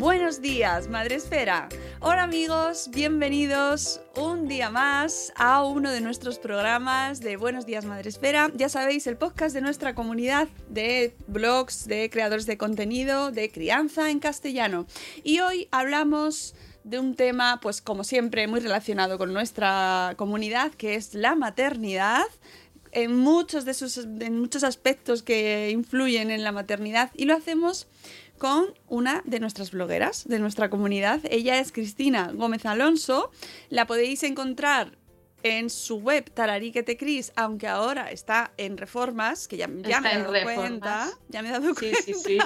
Buenos días, Madre Esfera. Hola amigos, bienvenidos un día más a uno de nuestros programas de Buenos días, Madre Esfera. Ya sabéis, el podcast de nuestra comunidad de blogs, de creadores de contenido, de crianza en castellano. Y hoy hablamos de un tema, pues como siempre, muy relacionado con nuestra comunidad, que es la maternidad en muchos de sus en muchos aspectos que influyen en la maternidad y lo hacemos con una de nuestras blogueras de nuestra comunidad. Ella es Cristina Gómez Alonso. La podéis encontrar en su web Tarariquete Cris, aunque ahora está en reformas, que ya, me he dado reformas. cuenta. Ya me he dado Sí, cuenta. sí, sí.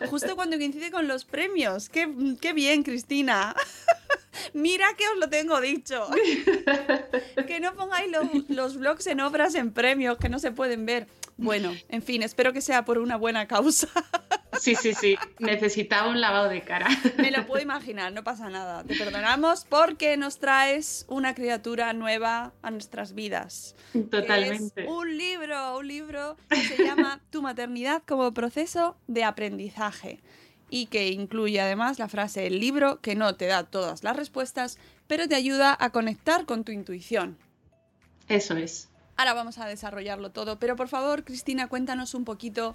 Justo cuando coincide con los premios. Qué, qué bien, Cristina. Mira que os lo tengo dicho. que no pongáis los, los blogs en obras en premios que no se pueden ver. Bueno, en fin, espero que sea por una buena causa. Sí, sí, sí. Necesitaba un lavado de cara. Me lo puedo imaginar, no pasa nada. Te perdonamos porque nos traes una criatura nueva a nuestras vidas. es Totalmente. un libro, un libro que se llama Tu maternidad como proceso de aprendizaje y que incluye además la frase el libro que no te da todas las respuestas, pero te ayuda a conectar con tu intuición. Eso es. Ahora vamos a desarrollarlo todo, pero por favor, Cristina, cuéntanos un poquito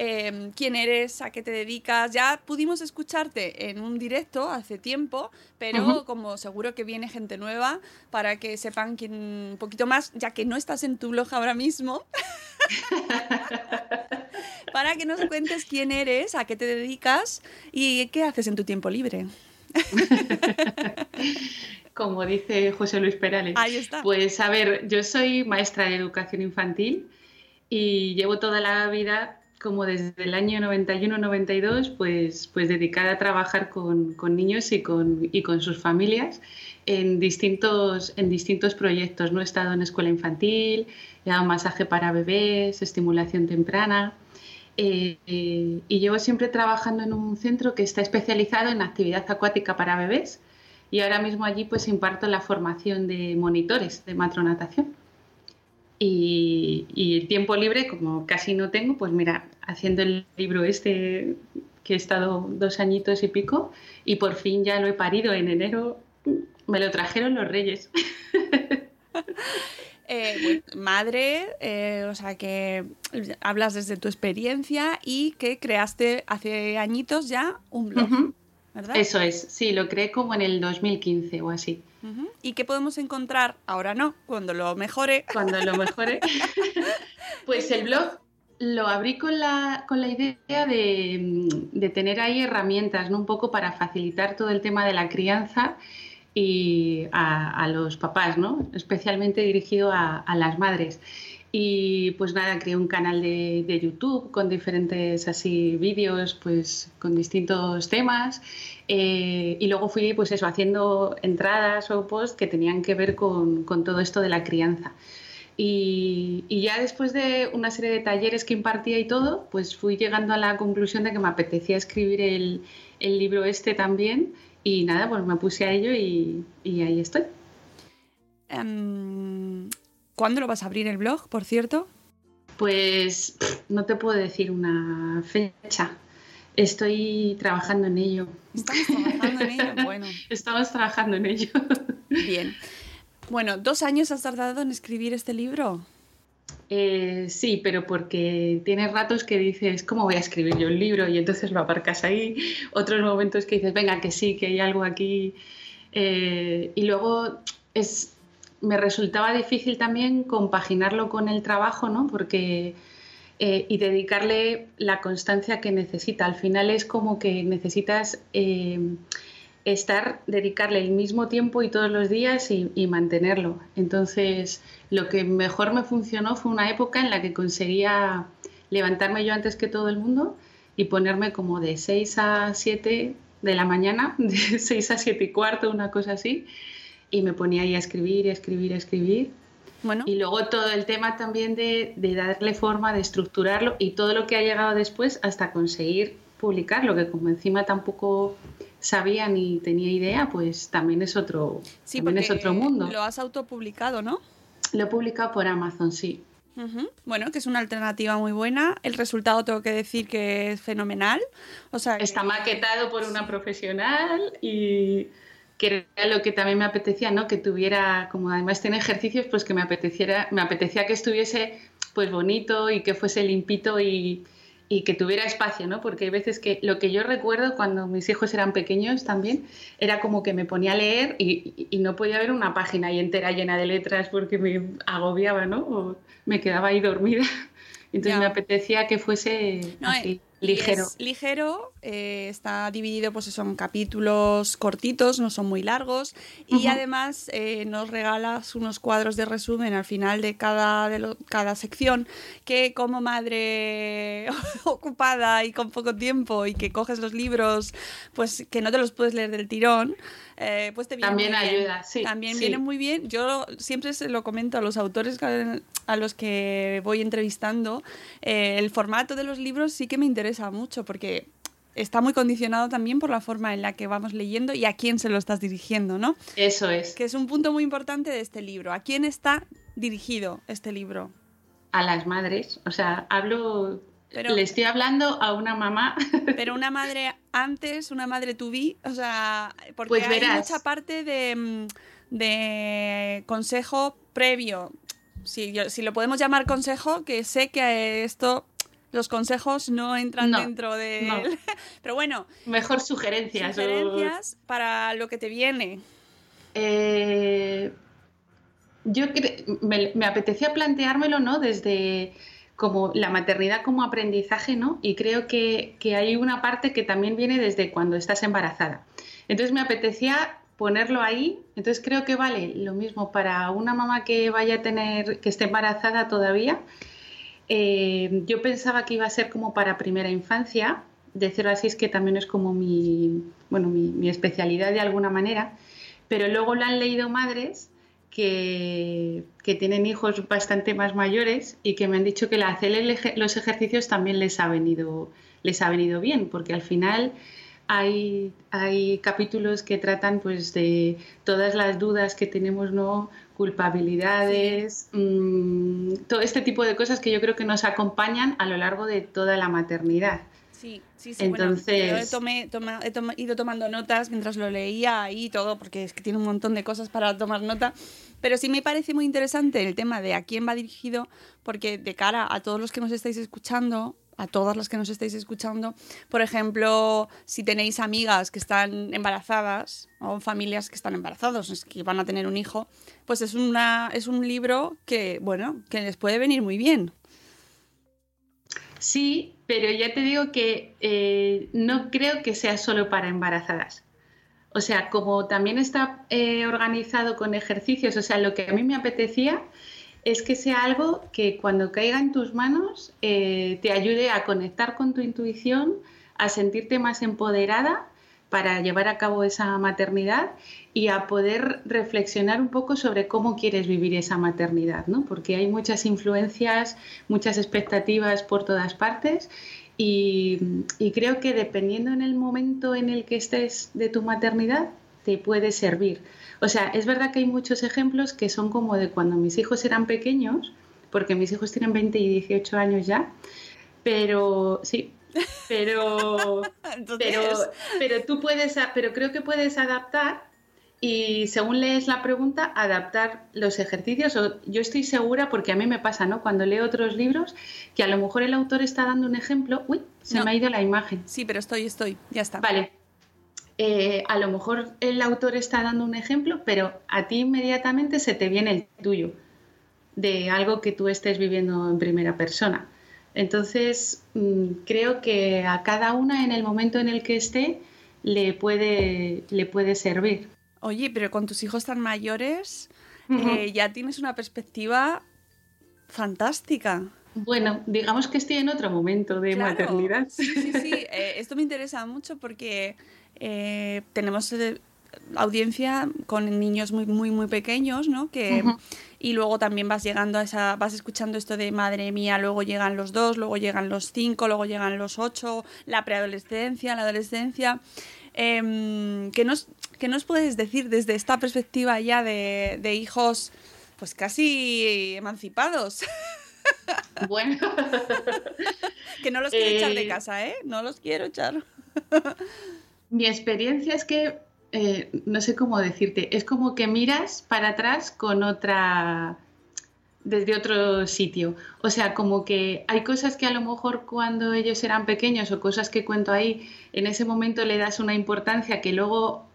eh, quién eres, a qué te dedicas. Ya pudimos escucharte en un directo hace tiempo, pero como seguro que viene gente nueva para que sepan quién, un poquito más, ya que no estás en tu blog ahora mismo. para que nos cuentes quién eres, a qué te dedicas y qué haces en tu tiempo libre. Como dice José Luis Perales. Ahí está. Pues a ver, yo soy maestra de educación infantil y llevo toda la vida, como desde el año 91-92, pues, pues dedicada a trabajar con, con niños y con, y con sus familias en distintos, en distintos proyectos. ¿no? He estado en escuela infantil, he dado masaje para bebés, estimulación temprana. eh, eh, y llevo siempre trabajando en un centro que está especializado en actividad acuática para bebés y ahora mismo allí pues imparto la formación de monitores de matronatación. Y, y el tiempo libre, como casi no tengo, pues mira, haciendo el libro este que he estado dos añitos y pico y por fin ya lo he parido en enero, me lo trajeron los reyes. Eh, madre, eh, o sea que hablas desde tu experiencia y que creaste hace añitos ya un blog. ¿Verdad? Eso es, sí, lo creé como en el 2015 o así. ¿Y qué podemos encontrar? Ahora no, cuando lo mejore. Cuando lo mejore. pues el blog, lo abrí con la, con la idea de, tener ahí herramientas, ¿no? Un poco para facilitar todo el tema de la crianza y a, los papás, ¿no? Especialmente dirigido a, las madres. Y pues nada, creé un canal de, YouTube con diferentes así vídeos, pues con distintos temas. Eh, y luego fui pues eso, haciendo entradas o posts que tenían que ver con, con todo esto de la crianza. Y, ya después de una serie de talleres que impartía y todo, pues fui llegando a la conclusión de que me apetecía escribir el, libro este también. Y nada, pues me puse a ello y, ahí estoy. Em, ¿Cuándo lo vas a abrir el blog, por cierto? Pues no te puedo decir una fecha. Estoy trabajando en ello. Estamos trabajando en ello, bueno. Estamos trabajando en ello. Bien. Bueno, ¿dos años has tardado en escribir este libro? Eh, sí, pero porque tienes ratos que dices, ¿cómo voy a escribir yo un libro? Y entonces lo aparcas ahí. Otros momentos que dices, venga, que sí, que hay algo aquí. Eh, y luego es, me resultaba difícil también compaginarlo con el trabajo, ¿no? Porque, eh, y dedicarle la constancia que necesita. Al final es como que necesitas estar, dedicarle el mismo tiempo y todos los días y, mantenerlo. Entonces, lo que mejor me funcionó fue una época en la que conseguía levantarme yo antes que todo el mundo y ponerme como de 6 a 7 de la mañana, de 6 a 7 y cuarto, una cosa así, y me ponía ahí a escribir, a escribir, a escribir. Bueno. Y luego todo el tema también de, de darle forma, de estructurarlo y todo lo que ha llegado después hasta conseguir publicarlo, que como encima tampoco sabía ni tenía idea, pues también es otro, también es otro mundo. Lo has autopublicado, ¿no? Lo he publicado por Amazon, sí. Bueno, que es una alternativa muy buena. El resultado tengo que decir que es fenomenal. O sea, está maquetado por una profesional y que era lo que también me apetecía, ¿no? Que tuviera, como además tiene ejercicios, pues que me apeteciera, me apetecía que estuviese pues bonito y que fuese limpito y, y que tuviera espacio, ¿no? Porque hay veces que lo que yo recuerdo cuando mis hijos eran pequeños también era como que me ponía a leer y, no podía ver una página ahí entera llena de letras porque me agobiaba, ¿no? O me quedaba ahí dormida. Entonces me apetecía que fuese así. Ligero. ligero, eh, está dividido pues son capítulos cortitos, no son muy largos y además eh, nos regalas unos cuadros de resumen al final de cada, de cada sección que como madre ocupada y con poco tiempo y que coges los libros pues que no te los puedes leer del tirón, eh, pues te viene También ayuda, sí. También viene muy bien. Yo siempre se lo comento a los autores a los que voy entrevistando, el formato de los libros sí que me interesa mucho porque está muy condicionado también por la forma en la que vamos leyendo y a quién se lo estás dirigiendo, ¿no? Eso es. Que es un punto muy importante de este libro. ¿A quién está dirigido este libro? A las madres. O sea, hablo. Le estoy hablando a una mamá. Pero una madre antes, una madre be, o sea, porque pues hay mucha parte de, mm, de consejo previo. Si, si lo podemos llamar consejo, que sé que esto los consejos no entran dentro de... Pero bueno. Mejor sugerencias. Sugerencias para lo que te viene. Eh, yo me, me, apetecía planteármelo, ¿no? Desde como la maternidad como aprendizaje, ¿no? Y creo que, que hay una parte que también viene desde cuando estás embarazada. Entonces me apetecía ponerlo ahí. Entonces creo que vale lo mismo para una mamá que vaya a tener, que esté embarazada todavía, eh, yo pensaba que iba a ser como para primera infancia, decirlo así es que también es como mi, bueno, mi, especialidad de alguna manera, pero luego lo han leído madres que, que, tienen hijos bastante más mayores y que me han dicho que el hacer los ejercicios también les ha venido, les ha venido bien, porque al final hay, hay capítulos que tratan pues de todas las dudas que tenemos ¿no? culpabilidades, mm, todo este tipo de cosas que yo creo que nos acompañan a lo largo de toda la maternidad. Sí, sí, sí. Entonces... Bueno, he, ido tomando notas mientras lo leía y todo, porque es que tiene un montón de cosas para tomar nota. Pero sí me parece muy interesante el tema de a quién va dirigido, porque de cara a todos los que nos estáis escuchando, a todas las que nos estáis escuchando. Por ejemplo, si tenéis amigas que están embarazadas o familias que están embarazados, que van a tener un hijo, pues es, una, es un libro que, bueno, que les puede venir muy bien. Sí, pero ya te digo que eh, no creo que sea solo para embarazadas. O sea, como también está eh, organizado con ejercicios, o sea, lo que a mí me apetecía es que sea algo que cuando caiga en tus manos eh, te ayude a conectar con tu intuición, a sentirte más empoderada para llevar a cabo esa maternidad y a poder reflexionar un poco sobre cómo quieres vivir esa maternidad, ¿no? Porque hay muchas influencias, muchas expectativas por todas partes y, creo que dependiendo en el momento en el que estés de tu maternidad, te puede servir. O sea, es verdad que hay muchos ejemplos que son como de cuando mis hijos eran pequeños, porque mis hijos tienen 20 y 18 años ya, pero sí, pero, pero, tú puedes, pero creo que puedes adaptar y según lees la pregunta, adaptar los ejercicios. yo estoy segura, porque a mí me pasa, ¿no? Cuando leo otros libros, que a lo mejor el autor está dando un ejemplo. Uy, se me ha ido la imagen. Sí, pero estoy, estoy, ya está. Vale. Eh, a lo mejor el autor está dando un ejemplo, pero a ti inmediatamente se te viene el tuyo, de algo que tú estés viviendo en primera persona. Entonces, mm, creo que a cada una en el momento en el que esté le puede, le puede servir. Oye, pero con tus hijos tan mayores eh, ya tienes una perspectiva fantástica. Bueno, digamos que estoy en otro momento de maternidad. Sí, sí, sí. Eh, esto me interesa mucho porque eh, tenemos audiencia con niños muy, muy, muy pequeños, ¿no? Que, Y luego también vas llegando a esa, vas escuchando esto de madre mía, luego llegan los dos, luego llegan los cinco, luego llegan los ocho, la preadolescencia, la adolescencia. Em, ¿qué, nos, nos puedes decir desde esta perspectiva ya de, de hijos pues casi emancipados? Bueno. que no los quiero echar de eh, casa, ¿eh? No los quiero echar. Mi experiencia es que eh, no sé cómo decirte, es como que miras para atrás con otra, desde otro sitio. O sea, como que hay cosas que a lo mejor cuando ellos eran pequeños o cosas que cuento ahí, en ese momento le das una importancia que luego,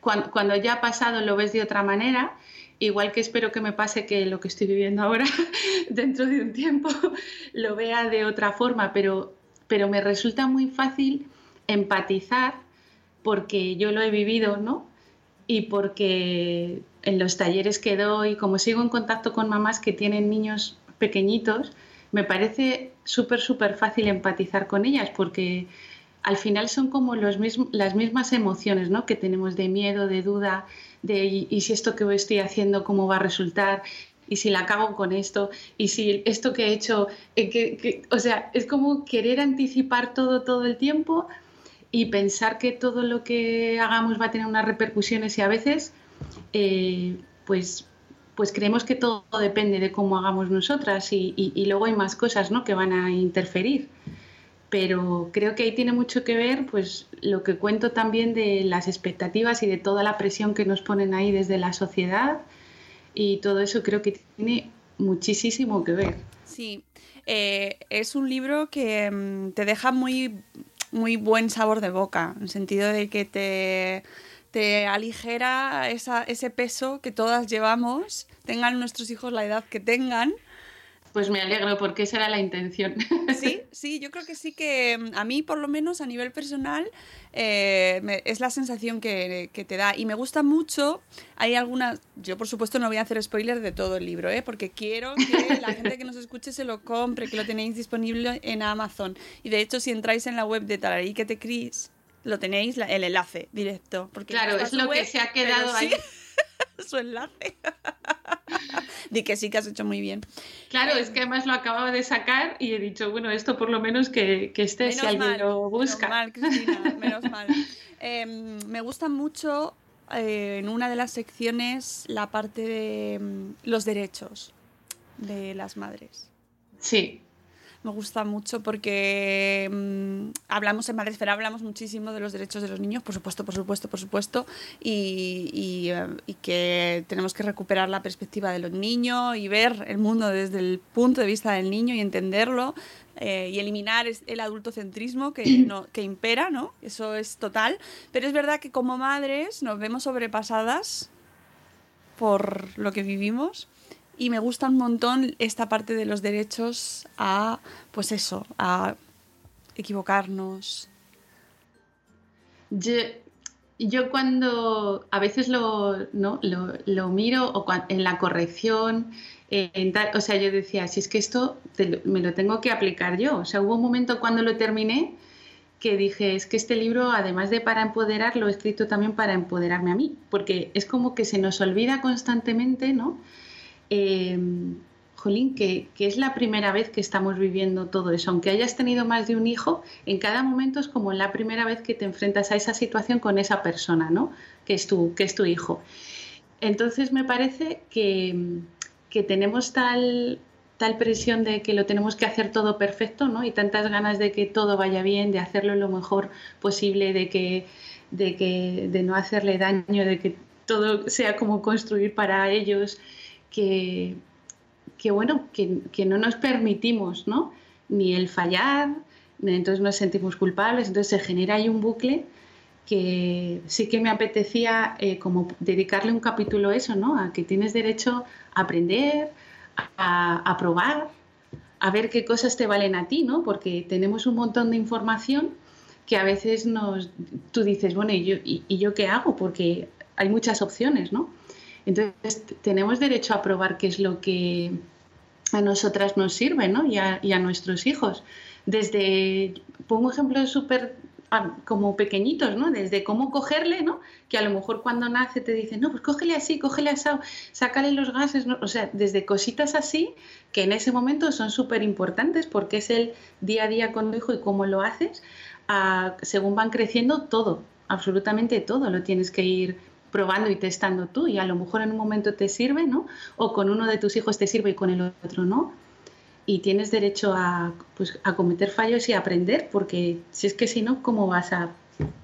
cuando, ya ha pasado, lo ves de otra manera. Igual que espero que me pase que lo que estoy viviendo ahora, dentro de un tiempo, lo vea de otra forma, pero, pero me resulta muy fácil empatizar porque yo lo he vivido, ¿no? Y porque en los talleres que doy, como sigo en contacto con mamás que tienen niños pequeñitos, me parece súper, súper fácil empatizar con ellas porque al final son como los las mismas emociones ¿no? que tenemos de miedo, de duda, de y, si esto que estoy haciendo, cómo va a resultar, y si la cago con esto, y si esto que he hecho, eh, o sea, es como querer anticipar todo todo el tiempo y pensar que todo lo que hagamos va a tener unas repercusiones y a veces eh, pues, pues creemos que todo depende de cómo hagamos nosotras y, luego hay más cosas ¿no? que van a interferir. Pero creo que ahí tiene mucho que ver pues, lo que cuento también de las expectativas y de toda la presión que nos ponen ahí desde la sociedad y todo eso creo que tiene muchísimo que ver. Sí, eh, es un libro que mm, te deja muy muy buen sabor de boca, en sentido de que te, te aligera ese peso que todas llevamos, tengan nuestros hijos la edad que tengan. Pues me alegro porque esa era la intención. Sí, sí, yo creo que sí que mm, a mí por lo menos a nivel personal eh, es la sensación que, te da. Y me gusta mucho, hay algunas, yo por supuesto no voy a hacer spoiler de todo el libro, ¿eh? porque quiero que la gente que nos escuche se lo compre, que lo tenéis disponible en Amazon. Y de hecho si entráis en la web de Talariquete Cris, lo tenéis el enlace directo. Porque claro, es lo que se ha quedado ahí. su enlace. Di que sí que has hecho muy bien. Claro, es que además lo acababa de sacar y he dicho, bueno, esto por lo menos que, que esté si alguien lo busca. Menos mal, Cristina, menos mal. Me gusta mucho eh, en una de las secciones la parte de mm, los derechos de las madres. Sí, me gusta mucho porque mm, hablamos en Madresfera, hablamos muchísimo de los derechos de los niños, por supuesto, por supuesto, por supuesto, y, eh, y, que tenemos que recuperar la perspectiva de los niños y ver el mundo desde el punto de vista del niño y entenderlo. Eh, y eliminar el adultocentrismo que, no, que impera, ¿no? Eso es total. Pero es verdad que como madres nos vemos sobrepasadas por lo que vivimos y me gusta un montón esta parte de los derechos a, pues eso, a equivocarnos. Yo, cuando a veces lo, ¿no? lo, miro o en la corrección, o sea, yo decía, si es que esto me lo tengo que aplicar yo. O sea, hubo un momento cuando lo terminé que dije, es que este libro, además de para empoderar, lo he escrito también para empoderarme a mí, porque es como que se nos olvida constantemente, ¿no? Eh, jolín, que, es la primera vez que estamos viviendo todo eso. Aunque hayas tenido más de un hijo, en cada momento es como la primera vez que te enfrentas a esa situación con esa persona, ¿no? Que es tu, que es tu hijo. Entonces me parece que, tenemos tal, tal presión de que lo tenemos que hacer todo perfecto, ¿no? Y tantas ganas de que todo vaya bien, de hacerlo lo mejor posible, de que, de que, de no hacerle daño, de que todo sea como construir para ellos, que, bueno, que, no nos permitimos, ¿no? Ni el fallar, entonces nos sentimos culpables, entonces se genera ahí un bucle que sí que me apetecía eh, como dedicarle un capítulo a eso, ¿no? A que tienes derecho a aprender, a, probar, a ver qué cosas te valen a ti, ¿no? Porque tenemos un montón de información que a veces nos, tú dices, bueno, ¿y yo, y, yo qué hago? Porque hay muchas opciones, ¿no? Entonces tenemos derecho a probar qué es lo que a nosotras nos sirve, ¿no? Y a, a nuestros hijos. Desde, pongo ejemplos súper como pequeñitos, ¿no? Desde cómo cogerle, ¿no? Que a lo mejor cuando nace te dicen, no, pues cógele así, cógele así, sácale los gases, ¿no? O sea, desde cositas así que en ese momento son súper importantes porque es el día a día con tu hijo y cómo lo haces, según van creciendo todo, absolutamente todo, lo tienes que ir probando y testando tú y a lo mejor en un momento te sirve, ¿no? O con uno de tus hijos te sirve y con el otro no y tienes derecho a, pues, a cometer fallos y a aprender, porque si es que si no, ¿cómo vas a,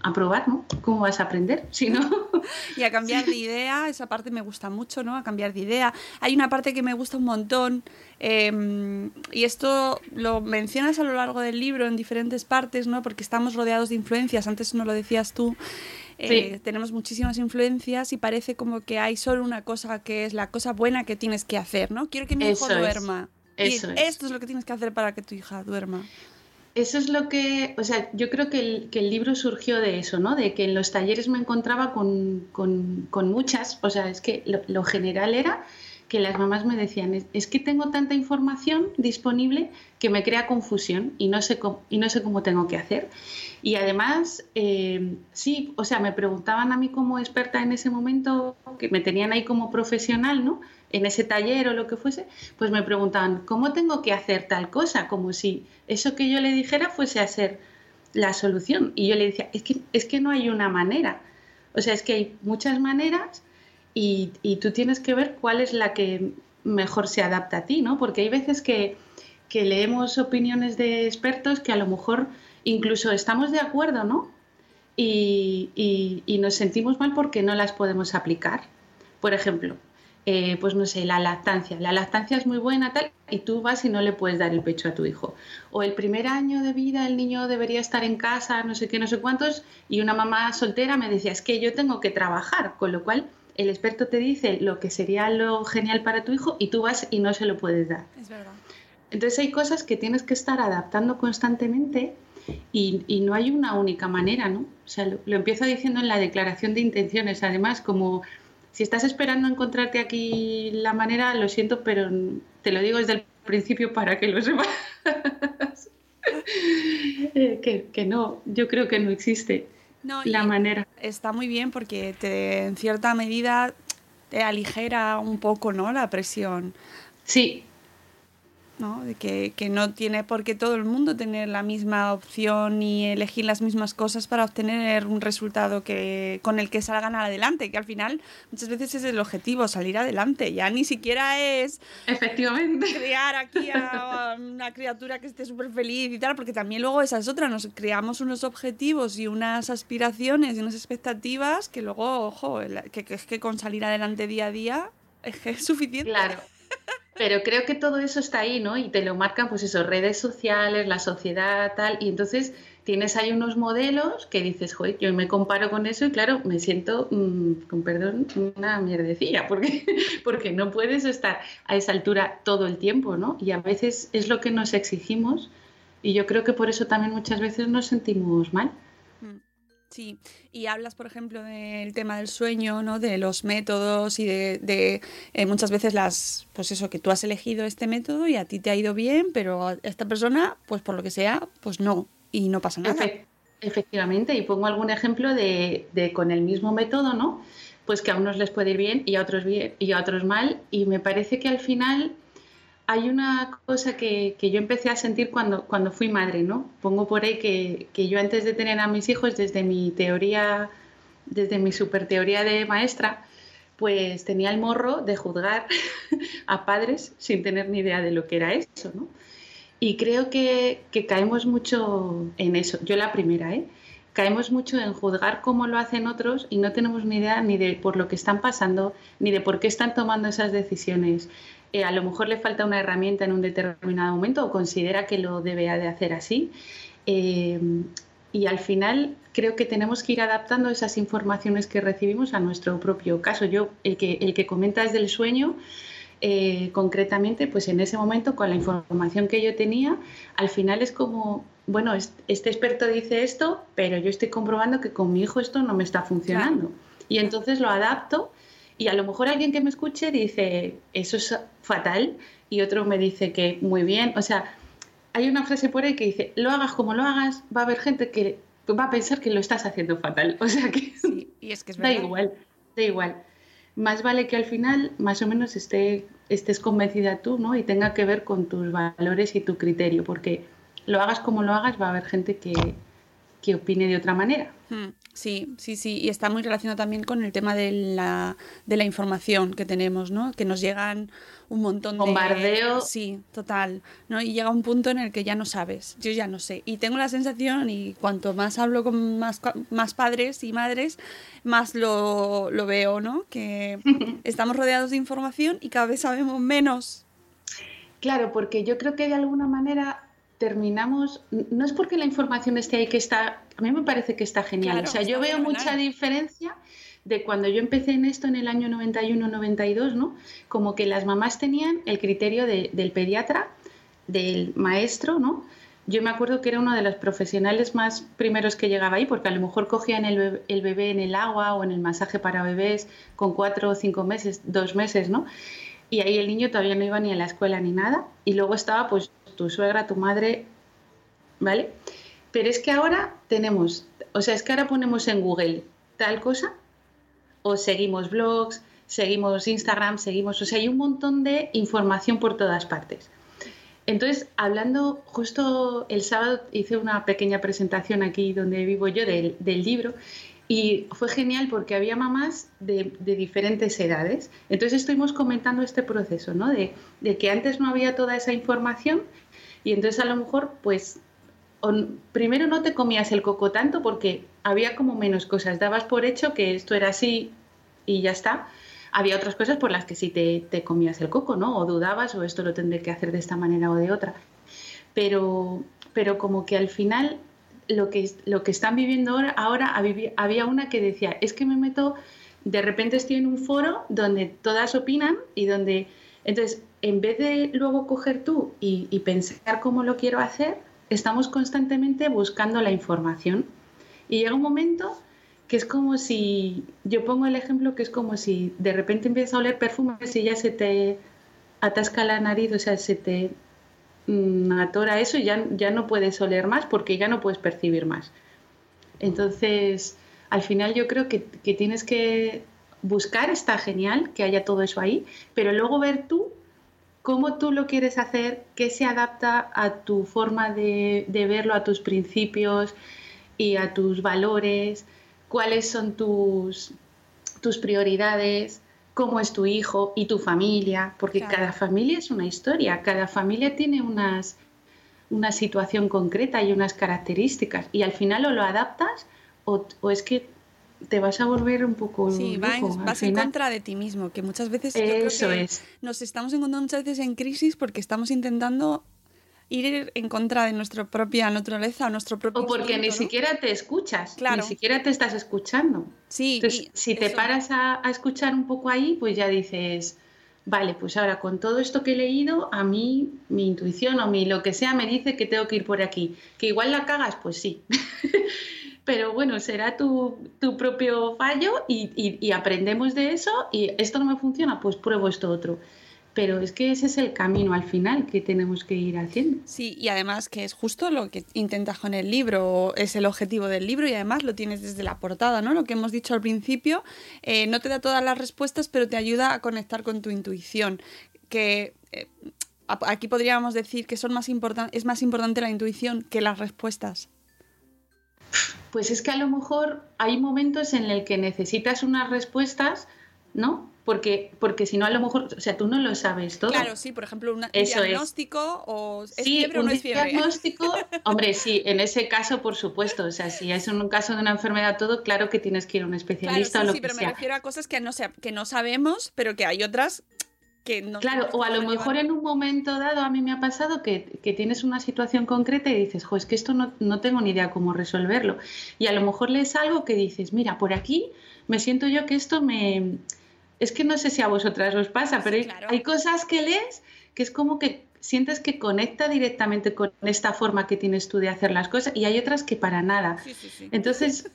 a probar, no? ¿Cómo vas a aprender si no? y a cambiar de idea, esa parte me gusta mucho, ¿no? A cambiar de idea. Hay una parte que me gusta un montón, em, y esto lo mencionas a lo largo del libro en diferentes partes, ¿no? Porque estamos rodeados de influencias, antes no lo decías tú. Eh, tenemos muchísimas influencias y parece como que hay solo una cosa que es la cosa buena que tienes que hacer, ¿no? Quiero que mi hijo duerma. Eso es. Esto es lo que tienes que hacer para que tu hija duerma. Eso es lo que, o sea, yo creo que el, que el libro surgió de eso, ¿no? De que en los talleres me encontraba con, con, con muchas, o sea, es que lo, general era que las mamás me decían, es, que tengo tanta información disponible que me crea confusión y no sé cómo, y no sé cómo tengo que hacer. Y además, eh, sí, o sea, me preguntaban a mí como experta en ese momento, que me tenían ahí como profesional, ¿no? en ese taller o lo que fuese, pues me preguntaban, ¿cómo tengo que hacer tal cosa? Como si eso que yo le dijera fuese a ser la solución. Y yo le decía, es que, es que no hay una manera. O sea, es que hay muchas maneras y, tú tienes que ver cuál es la que mejor se adapta a ti, ¿no? Porque hay veces que, leemos opiniones de expertos que a lo mejor incluso estamos de acuerdo, ¿no? y, nos sentimos mal porque no las podemos aplicar. Por ejemplo, eh, pues no sé, la lactancia. La lactancia es muy buena tal y tú vas y no le puedes dar el pecho a tu hijo. O el primer año de vida el niño debería estar en casa, no sé qué, no sé cuántos, y una mamá soltera me decía, es que yo tengo que trabajar, con lo cual el experto te dice lo que sería lo genial para tu hijo y tú vas y no se lo puedes dar. Es verdad. Entonces hay cosas que tienes que estar adaptando constantemente y, no hay una única manera, ¿no? O sea, lo empiezo diciendo en la declaración de intenciones, además, como si estás esperando encontrarte aquí la manera, lo siento, pero te lo digo desde el principio para que lo sepas. Eh, que, no, yo creo que no existe la manera. Está muy bien porque te, en cierta medida te aligera un poco ¿no? la presión. Sí, ¿no? De que, que, no tiene por qué todo el mundo tener la misma opción ni elegir las mismas cosas para obtener un resultado que, con el que salgan adelante, que al final muchas veces es el objetivo, salir adelante. Ya ni siquiera es efectivamente crear aquí a una criatura que esté súper feliz y tal, porque también luego esa es otra, nos creamos unos objetivos y unas aspiraciones y unas expectativas que luego, ojo, que, que es que con salir adelante día a día es que es suficiente. Claro. Pero creo que todo eso está ahí, ¿no? Y te lo marcan, pues eso, redes sociales, la sociedad, tal. Y entonces tienes ahí unos modelos que dices, joder, yo me comparo con eso y claro, me siento, mm, con perdón, una mierdecilla, porque, porque no puedes estar a esa altura todo el tiempo, ¿no? Y a veces es lo que nos exigimos y yo creo que por eso también muchas veces nos sentimos mal. Sí, y hablas, por ejemplo, del tema del sueño, ¿no? De los métodos y de, eh, muchas veces las, pues eso, que tú has elegido este método y a ti te ha ido bien, pero a esta persona, pues por lo que sea, pues no, y no pasa nada. efectivamente, y pongo algún ejemplo de, de, con el mismo método, ¿no? Pues que a unos les puede ir bien y a otros bien y a otros mal, y me parece que al final hay una cosa que, yo empecé a sentir cuando, cuando fui madre, ¿no? Pongo por ahí que, yo antes de tener a mis hijos, desde mi teoría, desde mi super teoría de maestra, pues tenía el morro de juzgar a padres sin tener ni idea de lo que era eso, ¿no? Y creo que, que caemos mucho en eso. Yo la primera, ¿eh? caemos mucho en juzgar cómo lo hacen otros y no tenemos ni idea ni de por lo que están pasando, ni de por qué están tomando esas decisiones, eh, a lo mejor le falta una herramienta en un determinado momento o considera que lo debe de hacer así. Eh, y al final creo que tenemos que ir adaptando esas informaciones que recibimos a nuestro propio caso. Yo, el que, el que comentas del sueño, eh, concretamente, pues en ese momento, con la información que yo tenía, al final es como, bueno, este experto dice esto, pero yo estoy comprobando que con mi hijo esto no me está funcionando. Y entonces lo adapto y a lo mejor alguien que me escuche dice, eso es fatal, y otro me dice que muy bien. O sea, hay una frase por ahí que dice, lo hagas como lo hagas, va a haber gente que va a pensar que lo estás haciendo fatal. O sea que, y es que da igual, da igual. Más vale que al final más o menos esté, estés convencida tú, ¿no? Y tenga que ver con tus valores y tu criterio, porque lo hagas como lo hagas, va a haber gente que, que opine de otra manera. Hmm, sí, sí, sí, y está muy relacionado también con el tema de la, de la información que tenemos, ¿no? Que nos llegan un montón de... Bombardeo. Sí, total, ¿no? Y llega un punto en el que ya no sabes, yo ya no sé. Y tengo la sensación, y cuanto más hablo con más, más padres y madres, más lo, lo veo, ¿no? Que estamos rodeados de información y cada vez sabemos menos. Claro, porque yo creo que de alguna manera terminamos, no es porque la información esté ahí que está, a mí me parece que está genial, o sea, yo veo mucha diferencia de cuando yo empecé en esto en el año 91-92, ¿no? Como que las mamás tenían el criterio del pediatra, del maestro, ¿no? Yo me acuerdo que era uno de los profesionales más primeros que llegaba ahí, porque a lo mejor cogían el el bebé en el agua o en el masaje para bebés con cuatro o cinco meses, dos meses, ¿no? Y ahí el niño todavía no iba ni a la escuela ni nada. Y luego estaba pues tu suegra, tu madre, ¿vale? Pero es que ahora tenemos, o sea, es que ahora ponemos en Google tal cosa, o seguimos blogs, seguimos Instagram, seguimos, o sea, hay un montón de información por todas partes. Entonces, hablando, justo el sábado hice una pequeña presentación aquí donde vivo yo del, libro y fue genial porque había mamás de, diferentes edades. Entonces estuvimos comentando este proceso, ¿no? De, que antes no había toda esa información y entonces a lo mejor, pues, primero no te comías el coco tanto porque había como menos cosas, dabas por hecho que esto era así y ya está. Había otras cosas por las que sí te, te comías el coco, ¿no? O dudabas o esto lo tendré que hacer de esta manera o de otra. Pero, pero como que al final lo que, lo que están viviendo ahora, ahora había una que decía, es que me meto, de repente estoy en un foro donde todas opinan y donde, entonces, en vez de luego coger tú y, pensar cómo lo quiero hacer, estamos constantemente buscando la información. Y llega un momento que es como si, yo pongo el ejemplo que es como si de repente empiezas a oler perfumes y ya se te atasca la nariz, o sea, se te mm, atora eso y ya, ya no puedes oler más porque ya no puedes percibir más. Entonces, al final yo creo que, que tienes que buscar, está genial que haya todo eso ahí, pero luego ver tú cómo tú lo quieres hacer, qué se adapta a tu forma de, verlo, a tus principios y a tus valores, cuáles son tus, tus prioridades, cómo es tu hijo y tu familia, porque cada familia es una historia, cada familia tiene unas, una situación concreta y unas características. Y al final o lo adaptas o, o es que te vas a volver un poco. Sí, vas en contra de ti mismo, que muchas veces Eso es. nos estamos encontrando muchas veces en crisis porque estamos intentando ir en contra de nuestra propia naturaleza o nuestro propio O porque ni siquiera te escuchas, Claro. ni siquiera te estás escuchando. Sí, Entonces, si te paras a, a escuchar un poco ahí, pues ya dices, vale, pues ahora con todo esto que he leído, a mí mi intuición o mi lo que sea me dice que tengo que ir por aquí. Que igual la cagas, pues sí. Pero bueno, será tu, tu propio fallo y, y- y aprendemos de eso y esto no me funciona, pues pruebo esto otro. Pero es que ese es el camino al final que tenemos que ir haciendo. Sí, y además que es justo lo que intentas con el libro, es el objetivo del libro y además lo tienes desde la portada, ¿no? Lo que hemos dicho al principio, eh, no te da todas las respuestas, pero te ayuda a conectar con tu intuición, que eh, aquí podríamos decir que son más es más importante la intuición que las respuestas. Pues es que a lo mejor hay momentos en el que necesitas unas respuestas, ¿no? Porque, porque si no, a lo mejor, o sea, tú no lo sabes todo. Claro, sí, por ejemplo, un Eso es. diagnóstico o es Sí, fiebre o un no es fiebre. diagnóstico, hombre, sí, en ese caso, por supuesto, o sea, si es un caso de una enfermedad todo, claro que tienes que ir a un Claro, especialista sí, o lo sí, que pero me sea. refiero a cosas que no, sea- que no sabemos, pero que hay otras que no Claro, o a lo mejor en un momento dado a mí me ha pasado que, que tienes una situación concreta y dices, jo, es que esto no, no tengo ni idea cómo resolverlo. Y a lo mejor lees algo que dices, mira, por aquí me siento yo que esto me... Es que no sé si a vosotras os pasa, pero hay, claro. hay cosas que lees que es como que sientes que conecta directamente con esta forma que tienes tú de hacer las cosas y hay otras que para nada. Sí, sí, sí. Entonces,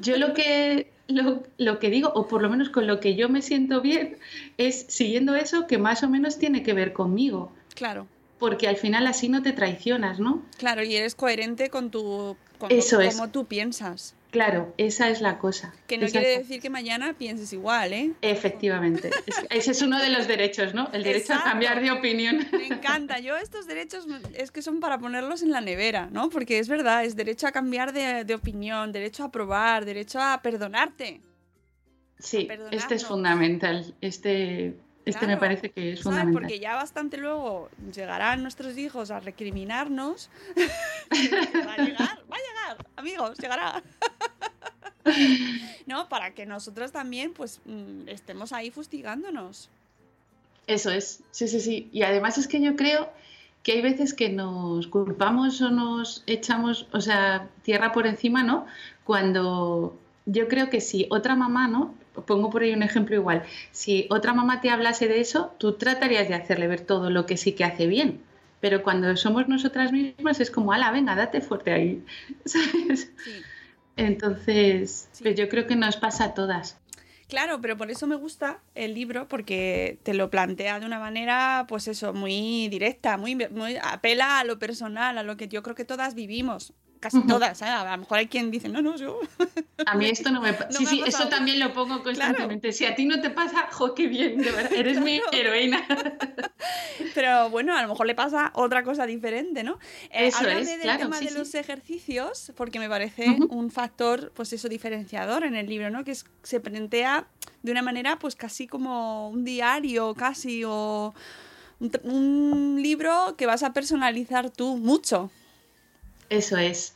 yo lo que, lo, lo que digo, o por lo menos con lo que yo me siento bien, es siguiendo eso que más o menos tiene que ver conmigo. Claro. Porque al final así no te traicionas, ¿no? Claro, y eres coherente con tu con Eso es. cómo tú piensas. Claro, esa es la cosa. Que no Esa quiere decir que mañana pienses igual, ¿eh? Efectivamente. Es- ese es uno de los derechos, ¿no? El derecho Exacto. a cambiar de opinión. Me encanta. Yo estos derechos es que son para ponerlos en la nevera, ¿no? Porque es verdad, es derecho a cambiar de, de opinión, derecho a probar, derecho a perdonarte. Sí, perdonarnos. este es fundamental. Este, este me Claro, parece que es ¿sabes? fundamental. Porque ya bastante luego llegarán nuestros hijos a recriminarnos. va a llegar, va a llegar, amigos, llegará. no, para que nosotros también pues mm, estemos ahí fustigándonos. Eso es, sí, sí, sí. Y además es que yo creo que hay veces que nos culpamos o nos echamos, o sea, tierra por encima, ¿no? Cuando yo creo que si otra mamá, ¿no? Pongo por ahí un ejemplo igual. Si otra mamá te hablase de eso, tú tratarías de hacerle ver todo lo que sí que hace bien. Pero cuando somos nosotras mismas es como, ala, venga, date fuerte ahí. ¿Sabes? Sí. Entonces, Sí. pues yo creo que nos pasa a todas. Claro, pero por eso me gusta el libro, porque te lo plantea de una manera, pues eso, muy directa, muy, muy apela a lo personal, a lo que yo creo que todas vivimos. Casi todas, ¿eh? A lo mejor hay quien dice, no, no, yo. A mí esto no me pasa. No sí, me sí, eso también lo pongo constantemente. Si a ti no te pasa, jo, qué bien, de verdad, eres mi Claro. heroína. Pero bueno, a lo mejor le pasa otra cosa diferente, ¿no? Eh, Eso es, del claro, tema sí, de sí. los ejercicios, porque me parece un factor, pues eso, diferenciador en el libro, ¿no? Que es- se plantea de una manera, pues casi como un diario, casi, o un, un libro que vas a personalizar tú mucho. Eso es.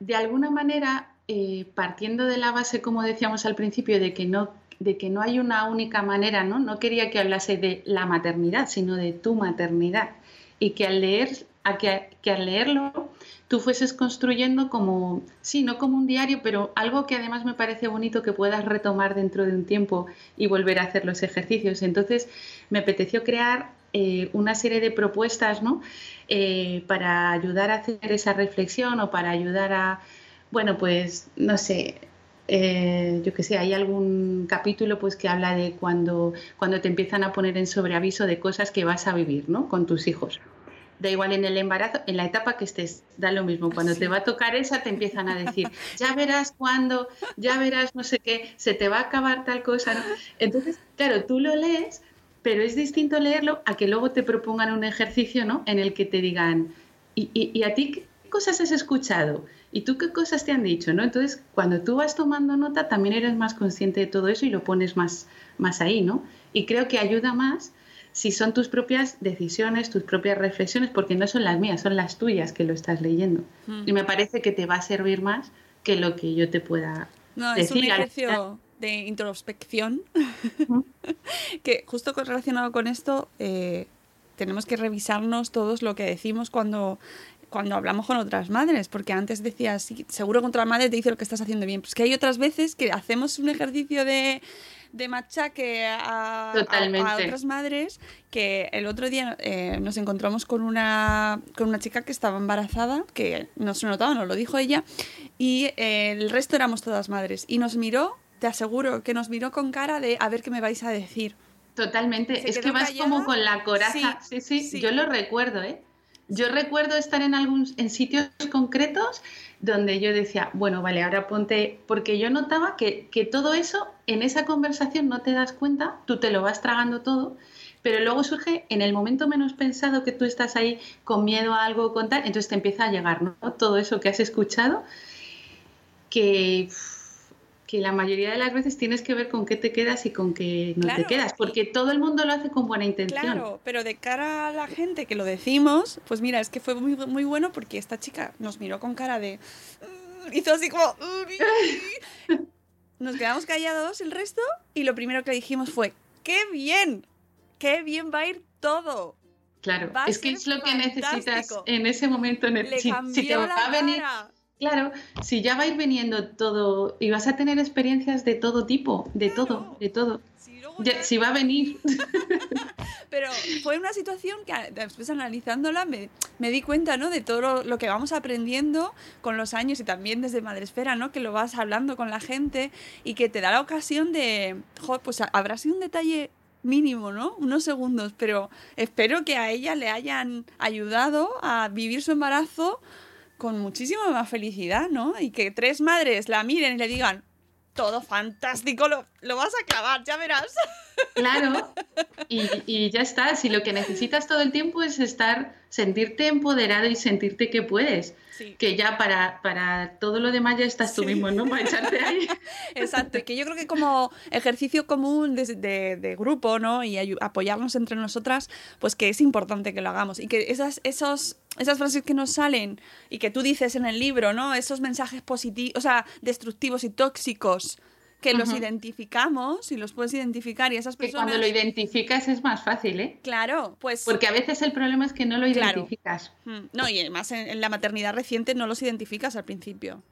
De alguna manera, eh, partiendo de la base, como decíamos al principio, de que no de que no hay una única manera, ¿no? No quería que hablase de la maternidad, sino de tu maternidad. Y que al leer, a que, que al leerlo tú fueses construyendo como, sí, no como un diario, pero algo que además me parece bonito que puedas retomar dentro de un tiempo y volver a hacer los ejercicios. Entonces me apeteció crear eh, una serie de propuestas, ¿no? Eh, para ayudar a hacer esa reflexión o para ayudar a, bueno, pues, no sé, eh, yo que sé, hay algún capítulo pues que habla de cuando, cuando te empiezan a poner en sobreaviso de cosas que vas a vivir, ¿no? Con tus hijos. Da igual en el embarazo, en la etapa que estés, da lo mismo. Cuando Sí. te va a tocar esa, te empiezan a decir, ya verás cuándo, ya verás no sé qué, se te va a acabar tal cosa, ¿no? Entonces, claro, tú lo lees, pero es distinto leerlo a que luego te propongan un ejercicio, ¿no? En el que te digan, ¿y, y, y a ti qué cosas has escuchado? ¿Y tú qué cosas te han dicho? ¿no? Entonces, cuando tú vas tomando nota, también eres más consciente de todo eso y lo pones más, más ahí, ¿no? Y creo que ayuda más si son tus propias decisiones, tus propias reflexiones, porque no son las mías, son las tuyas que lo estás leyendo. Mm. Y me parece que te va a servir más que lo que yo te pueda No, es un decir. Ejercicio de introspección que justo relacionado con esto eh, tenemos que revisarnos todos lo que decimos cuando cuando hablamos con otras madres, porque antes decías, sí, seguro que otra madre te dice lo que estás haciendo bien. Pues que hay otras veces que hacemos un ejercicio de, de machaque a, a, a otras madres que el otro día eh, nos encontramos con una, con una chica que estaba embarazada, que no se notaba, nos lo dijo ella, y eh, el resto éramos todas madres. Y nos miró, te aseguro, que nos miró con cara de a ver qué me vais a decir. Totalmente, es que vas callada. como con la coraza. Sí, Sí, sí, sí. yo lo recuerdo, ¿eh? Yo recuerdo estar en algún, en sitios concretos donde yo decía, bueno, vale, ahora ponte, porque yo notaba que, que todo eso en esa conversación no te das cuenta, tú te lo vas tragando todo, pero luego surge en el momento menos pensado que tú estás ahí con miedo a algo con tal, entonces te empieza a llegar, ¿no? Todo eso que has escuchado, que, que la mayoría de las veces tienes que ver con qué te quedas y con qué no Claro, te quedas, porque todo el mundo lo hace con buena intención. Claro, pero de cara a la gente que lo decimos, pues mira, es que fue muy, muy bueno porque esta chica nos miró con cara de... "Mm", Hizo así como... "Mm". Nos quedamos callados el resto y lo primero que dijimos fue, ¡qué bien! ¡Qué bien va a ir todo! Claro, Va es que es lo que necesitas en ese momento. En el- Le si, te va a venir, cara. Claro, si ya va a ir viniendo todo y vas a tener experiencias de todo tipo, de todo, de todo. Si Ya- va a venir, Pero fue una situación que después analizándola me, me di cuenta, ¿no? De todo lo, lo que vamos aprendiendo con los años y también desde Madresfera, ¿no? Que lo vas hablando con la gente y que te da la ocasión de, joder, pues habrá sido un detalle mínimo, ¿no? Unos segundos, pero espero que a ella le hayan ayudado a vivir su embarazo con muchísima más felicidad, ¿no? Y que tres madres la miren y le digan, todo fantástico, lo, lo vas a clavar, ya verás. claro, y, ya está. Si lo que necesitas todo el tiempo es estar, sentirte empoderado y sentirte que puedes. Sí. Que ya para, para todo lo demás ya estás tú Sí. mismo, ¿no? Para echarte ahí. Exacto, y que yo creo que como ejercicio común de, de- de grupo, ¿no? Y apoyarnos entre nosotras, pues que es importante que lo hagamos. Y que esas, esos, esas frases que nos salen y que tú dices en el libro, ¿no? Esos mensajes positivos, o sea, destructivos y tóxicos, que los identificamos y los puedes identificar y esas Que personas... cuando lo identificas es más fácil, ¿eh? Claro, pues... Porque a veces el problema es que no lo identificas. Mm, No, y además en, en la maternidad reciente no los identificas al principio.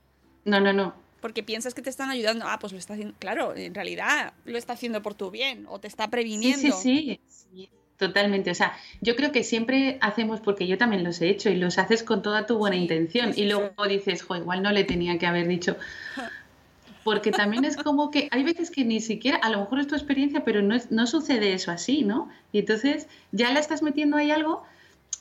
No, no, no. Porque piensas que te están ayudando. Ah, pues lo está haciendo. Claro, en realidad lo está haciendo por tu bien o te está previniendo. sí, sí, sí, totalmente. O sea, yo creo que siempre hacemos, porque yo también los he hecho, y los haces con toda tu buena Sí, intención, sí, y luego dices, jo, igual no le tenía que haber dicho. Porque también es como que hay veces que ni siquiera, a lo mejor es tu experiencia, pero no, es- no sucede eso así, ¿no? Y entonces ya le estás metiendo ahí algo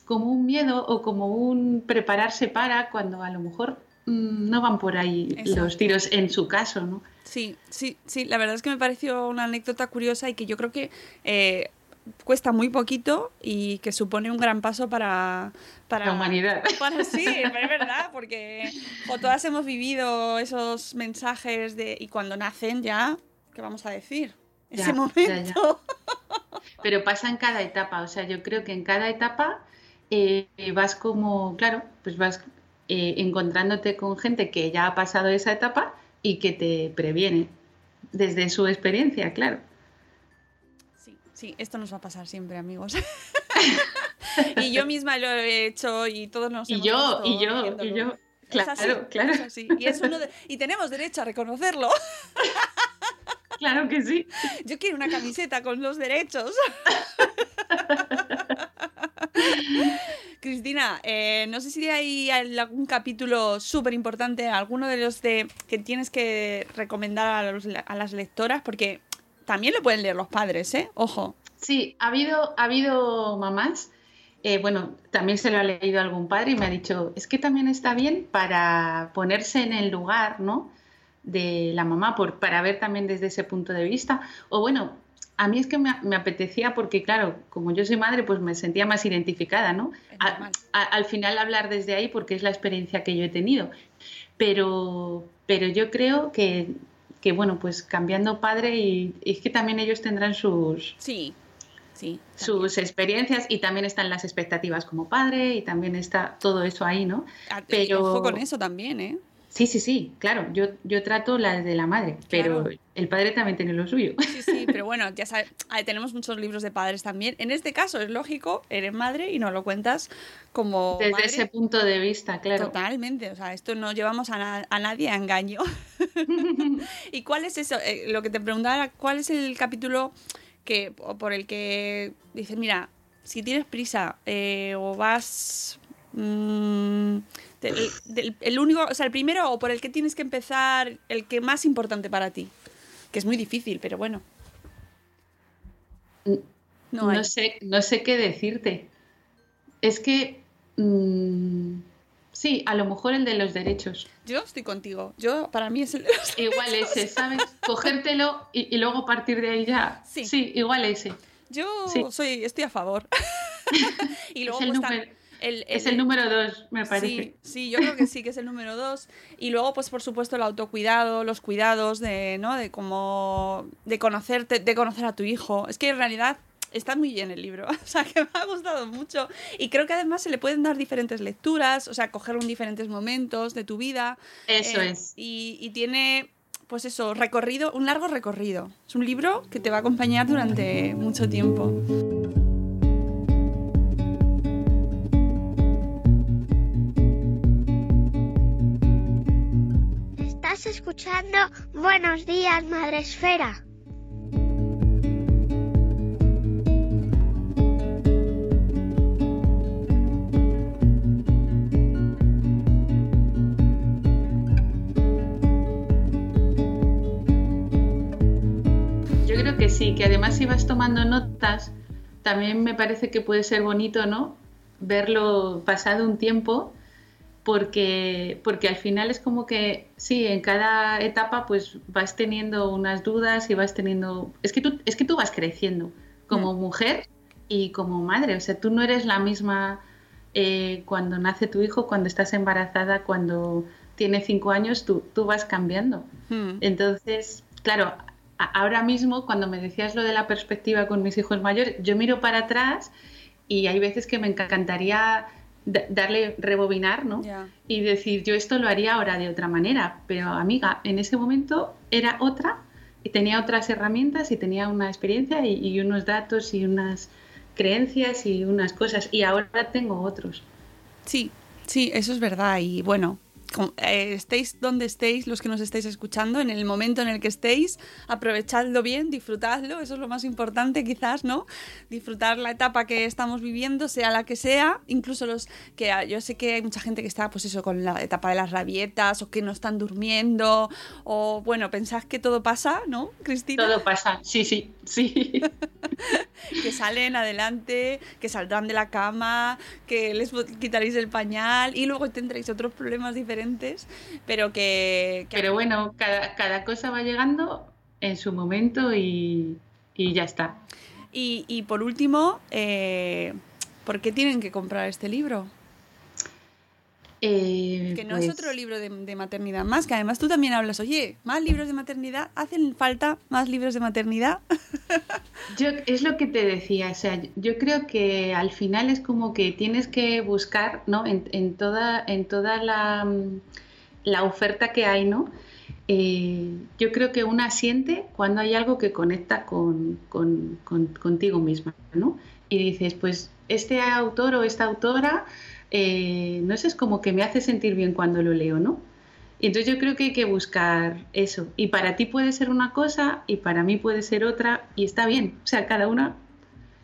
como un miedo o como un prepararse para cuando a lo mejor mm, no van por ahí Exacto. los tiros en su caso, ¿no? Sí, sí, sí. La verdad es que me pareció una anécdota curiosa y que yo creo que eh, cuesta muy poquito y que supone un gran paso para, para La humanidad. Para, sí, es verdad, porque jo, todas hemos vivido esos mensajes de y cuando nacen ya, ¿qué vamos a decir? Ya, Ese ya, momento. Pero pasa en cada etapa, o sea, yo creo que en cada etapa eh, vas como, claro, pues vas eh, encontrándote con gente que ya ha pasado esa etapa y que te previene desde su experiencia, claro. Sí, esto nos va a pasar siempre, amigos. y yo misma lo he hecho y todos nos Y hemos yo, y yo, y yo, claro, así, claro. Y, es uno de- y tenemos derecho a reconocerlo. claro que sí. Yo quiero una camiseta con los derechos. Cristina, eh, no sé si hay algún capítulo súper importante, alguno de los de que tienes que recomendar a, los- a las lectoras, porque también lo pueden leer los padres, ¿eh? Ojo. Sí, ha habido, ha habido mamás, eh, bueno, también se lo ha leído algún padre y me ha dicho, es que también está bien para ponerse en el lugar, ¿no? De la mamá, por, para ver también desde ese punto de vista. O bueno, a mí es que me, me apetecía porque, claro, como yo soy madre, pues me sentía más identificada, ¿no? A- a- al final hablar desde ahí porque es la experiencia que yo he tenido. Pero, pero yo creo que, que, bueno, pues cambiando padre y, y es que también ellos tendrán sus, Sí, sí. sus experiencias y también están las expectativas como padre y también está todo eso ahí, ¿no? Ah, pero- Ojo con eso también, ¿eh? Sí, sí, sí, claro, yo, yo trato la de la madre, pero el padre también tiene lo suyo. Sí, sí, pero bueno, ya sabes, tenemos muchos libros de padres también. En este caso es lógico, eres madre y no lo cuentas como... Desde ese punto de vista, claro. Totalmente, o sea, esto no llevamos a, nadie a engaño. ¿Y cuál es eso? Eh, lo que te preguntaba ¿cuál es el capítulo que, por el que dices, mira, si tienes prisa eh, o vas... Mmm, el único, o sea, el primero o por el que tienes que empezar, el que más importante para ti. Que es muy difícil, pero bueno. No, sé, no sé qué decirte. Es que mm, sí, a lo mejor el de los derechos. Yo estoy contigo. Yo, para mí es el Igual ese, ¿sabes? Cogértelo y, luego partir de ahí ya. Sí, igual ese. Yo soy, estoy a favor. y luego pues, es el número dos, me parece. Sí, yo creo que sí, que es el número dos. Y luego, pues por supuesto, el autocuidado, los cuidados de, ¿no? De cómo, de conocerte, de conocer a tu hijo. Es que en realidad está muy bien el libro, o sea, que me ha gustado mucho. Y creo que además se le pueden dar diferentes lecturas, o sea, cogerlo en diferentes momentos de tu vida. Eso eh, es. Y, y tiene pues eso, recorrido, un largo recorrido. Es un libro que te va a acompañar durante mucho tiempo. Escuchando Buenos días, Madre Esfera. Yo creo que sí, que además si vas tomando notas, también me parece que puede ser bonito, ¿no? Verlo pasado un tiempo porque, porque al final es como que, sí, en cada etapa pues vas teniendo unas dudas y vas teniendo... Es que tú, es que tú vas creciendo como mm. mujer y como madre, o sea, tú no eres la misma eh, cuando nace tu hijo, cuando estás embarazada, cuando tiene cinco años, tú, tú vas cambiando. Mm. Entonces, claro, ahora mismo cuando me decías lo de la perspectiva con mis hijos mayores, yo miro para atrás y hay veces que me encantaría darle rebobinar, ¿no? Y decir, yo esto lo haría ahora de otra manera, pero amiga, en ese momento era otra y tenía otras herramientas y tenía una experiencia y, unos datos y unas creencias y unas cosas y ahora tengo otros. Sí, sí, eso es verdad y bueno, eh, estéis donde estéis, los que nos estéis escuchando, en el momento en el que estéis, aprovechadlo bien, disfrutadlo, eso es lo más importante quizás, ¿no? Disfrutar la etapa que estamos viviendo, sea la que sea, incluso los que ah, yo sé que hay mucha gente que está pues eso con la etapa de las rabietas o que no están durmiendo o bueno, pensad que todo pasa, ¿no, Cristina? Todo pasa, sí, sí, sí. que salen adelante, que saldrán de la cama, que les quitaréis el pañal y luego tendréis otros problemas diferentes, pero que... pero bueno, cada, cada, cosa va llegando en su momento y, y ya está. Y, y por último, eh, ¿por qué tienen que comprar este libro? Eh, que no es otro pues libro de, maternidad más, que además tú también hablas, oye, más libros de maternidad, ¿hacen falta más libros de maternidad? yo, es lo que te decía, o sea, yo creo que al final es como que tienes que buscar, ¿no? En, toda, en toda la, la, oferta que hay, ¿no? Eh, yo creo que una siente cuando hay algo que conecta con, con, contigo misma, ¿no? Y dices, pues este autor o esta autora eh, no sé, es como que me hace sentir bien cuando lo leo, ¿no? Y entonces yo creo que hay que buscar eso. Y para ti puede ser una cosa y para mí puede ser otra y está bien. O sea, cada una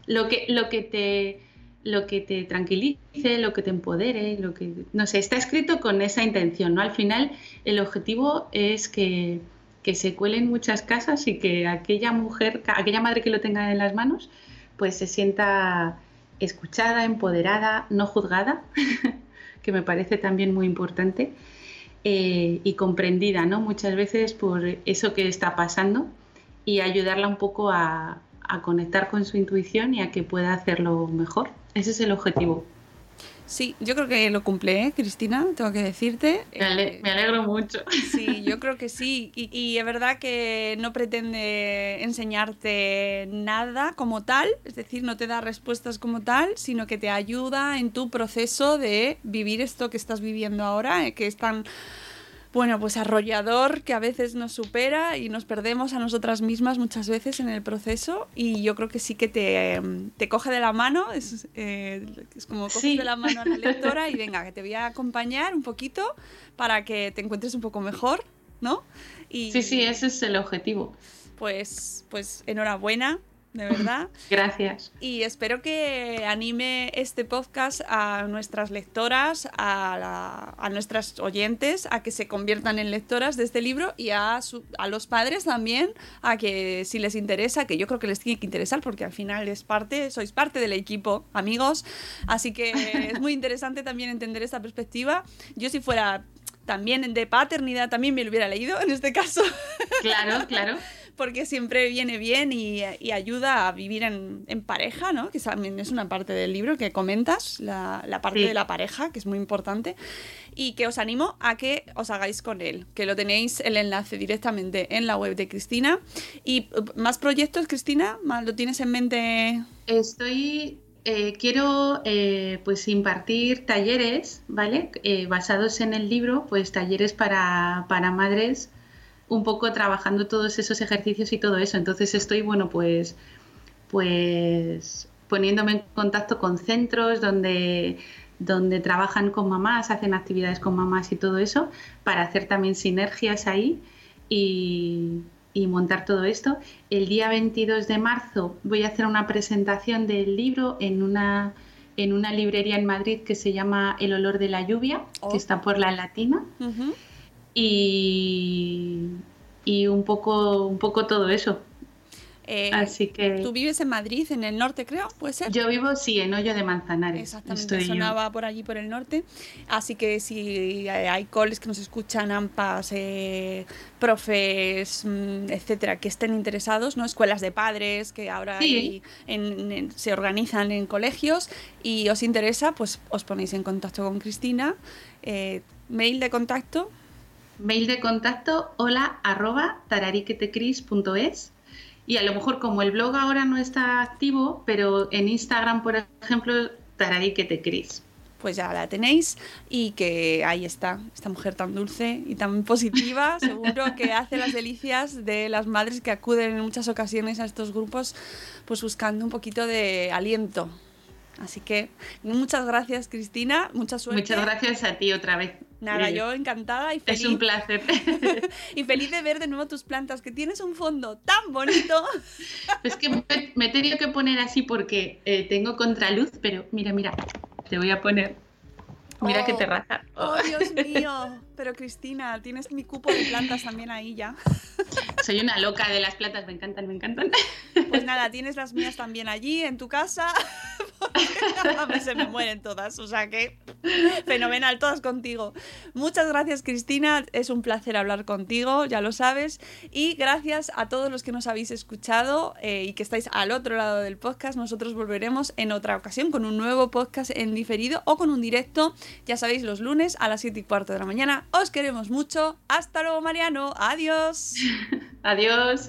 lo que, lo que te lo que te tranquilice, lo que te empodere, lo que no sé, está escrito con esa intención, ¿no? Al final el objetivo es que, que se cuelen muchas casas y que aquella mujer, aquella madre que lo tenga en las manos, pues se sienta escuchada, empoderada, no juzgada, que me parece también muy importante, eh, y comprendida, ¿no? Muchas veces por eso que está pasando y ayudarla un poco a, a conectar con su intuición y a que pueda hacerlo mejor. Ese es el objetivo. Sí, yo creo que lo cumple, ¿eh, Cristina, tengo que decirte. Me, alegro mucho. Sí, yo creo que sí. Y, es verdad que no pretende enseñarte nada como tal, es decir, no te da respuestas como tal, sino que te ayuda en tu proceso de vivir esto que estás viviendo ahora, eh, que es tan bueno, pues arrollador que a veces nos supera y nos perdemos a nosotras mismas muchas veces en el proceso y yo creo que sí que te, te coge de la mano, es, eh, es como coge de la mano a la lectora y venga, que te voy a acompañar un poquito para que te encuentres un poco mejor, ¿no? Y, sí, sí, ese es el objetivo. Pues, pues enhorabuena, de verdad. Gracias. Y espero que anime este podcast a nuestras lectoras, a, a, nuestras oyentes, a que se conviertan en lectoras de este libro y a, a los padres también, a que si les interesa, que yo creo que les tiene que interesar porque al final es parte, sois parte del equipo, amigos. Así que es muy interesante también entender esta perspectiva. Yo si fuera también de paternidad también me lo hubiera leído en este caso. Claro, claro porque siempre viene bien y, ayuda a vivir en, pareja, ¿no? Que también es una parte del libro que comentas, la, parte de la pareja, que es muy importante, y que os animo a que os hagáis con él, que lo tenéis el enlace directamente en la web de Cristina. ¿Y más proyectos, Cristina? ¿Lo tienes en mente? Estoy eh, quiero eh, pues impartir talleres, ¿vale? Eh, basados en el libro, pues talleres para, para madres un poco trabajando todos esos ejercicios y todo eso. Entonces estoy, bueno, pues, pues poniéndome en contacto con centros donde, donde trabajan con mamás, hacen actividades con mamás y todo eso, para hacer también sinergias ahí y, y montar todo esto. El día 22 de marzo voy a hacer una presentación del libro en una, en una librería en Madrid que se llama El olor de la lluvia, que oh. está por la Latina y, y un, poco, un poco todo eso. Eh, Así que... ¿Tú vives en Madrid, en el norte, creo? ¿Puede ser? Yo vivo, sí, en Hoyo de Manzanares. Exactamente, sonaba por allí, por el norte. Así que si hay coles que nos escuchan, AMPAs, eh, profes, mm, etcétera, que estén interesados, ¿no? Escuelas de padres que ahora se organizan en colegios y os interesa, pues os ponéis en contacto con Cristina. Eh, mail de contacto Mail de contacto hola arroba tarariquetecris.es y a lo mejor como el blog ahora no está activo, pero en Instagram, por ejemplo, tarariquetecris. Pues ya la tenéis y que ahí está, esta mujer tan dulce y tan positiva, seguro que hace las delicias de las madres que acuden en muchas ocasiones a estos grupos pues buscando un poquito de aliento. Así que muchas gracias Cristina, mucha suerte. Muchas gracias a ti otra vez. Nada, yo encantada y feliz. Es un placer. y feliz de ver de nuevo tus plantas, que tienes un fondo tan bonito. es que me, he tenido que poner así porque eh, tengo contraluz, pero mira, mira, te voy a poner. Mira qué terraza. Oh, Dios mío. Pero Cristina, tienes mi cupo de plantas también ahí ya. Soy una loca de las plantas, me encantan, me encantan. Pues nada, tienes las mías también allí en tu casa. Porque se me mueren todas, o sea que fenomenal, todas contigo. Muchas gracias Cristina, es un placer hablar contigo, ya lo sabes. Y gracias a todos los que nos habéis escuchado eh, y que estáis al otro lado del podcast. Nosotros volveremos en otra ocasión con un nuevo podcast en diferido o con un directo, ya sabéis, los lunes a las 7 y cuarto de la mañana os queremos mucho. Hasta luego, Mariano. Adiós. Adiós.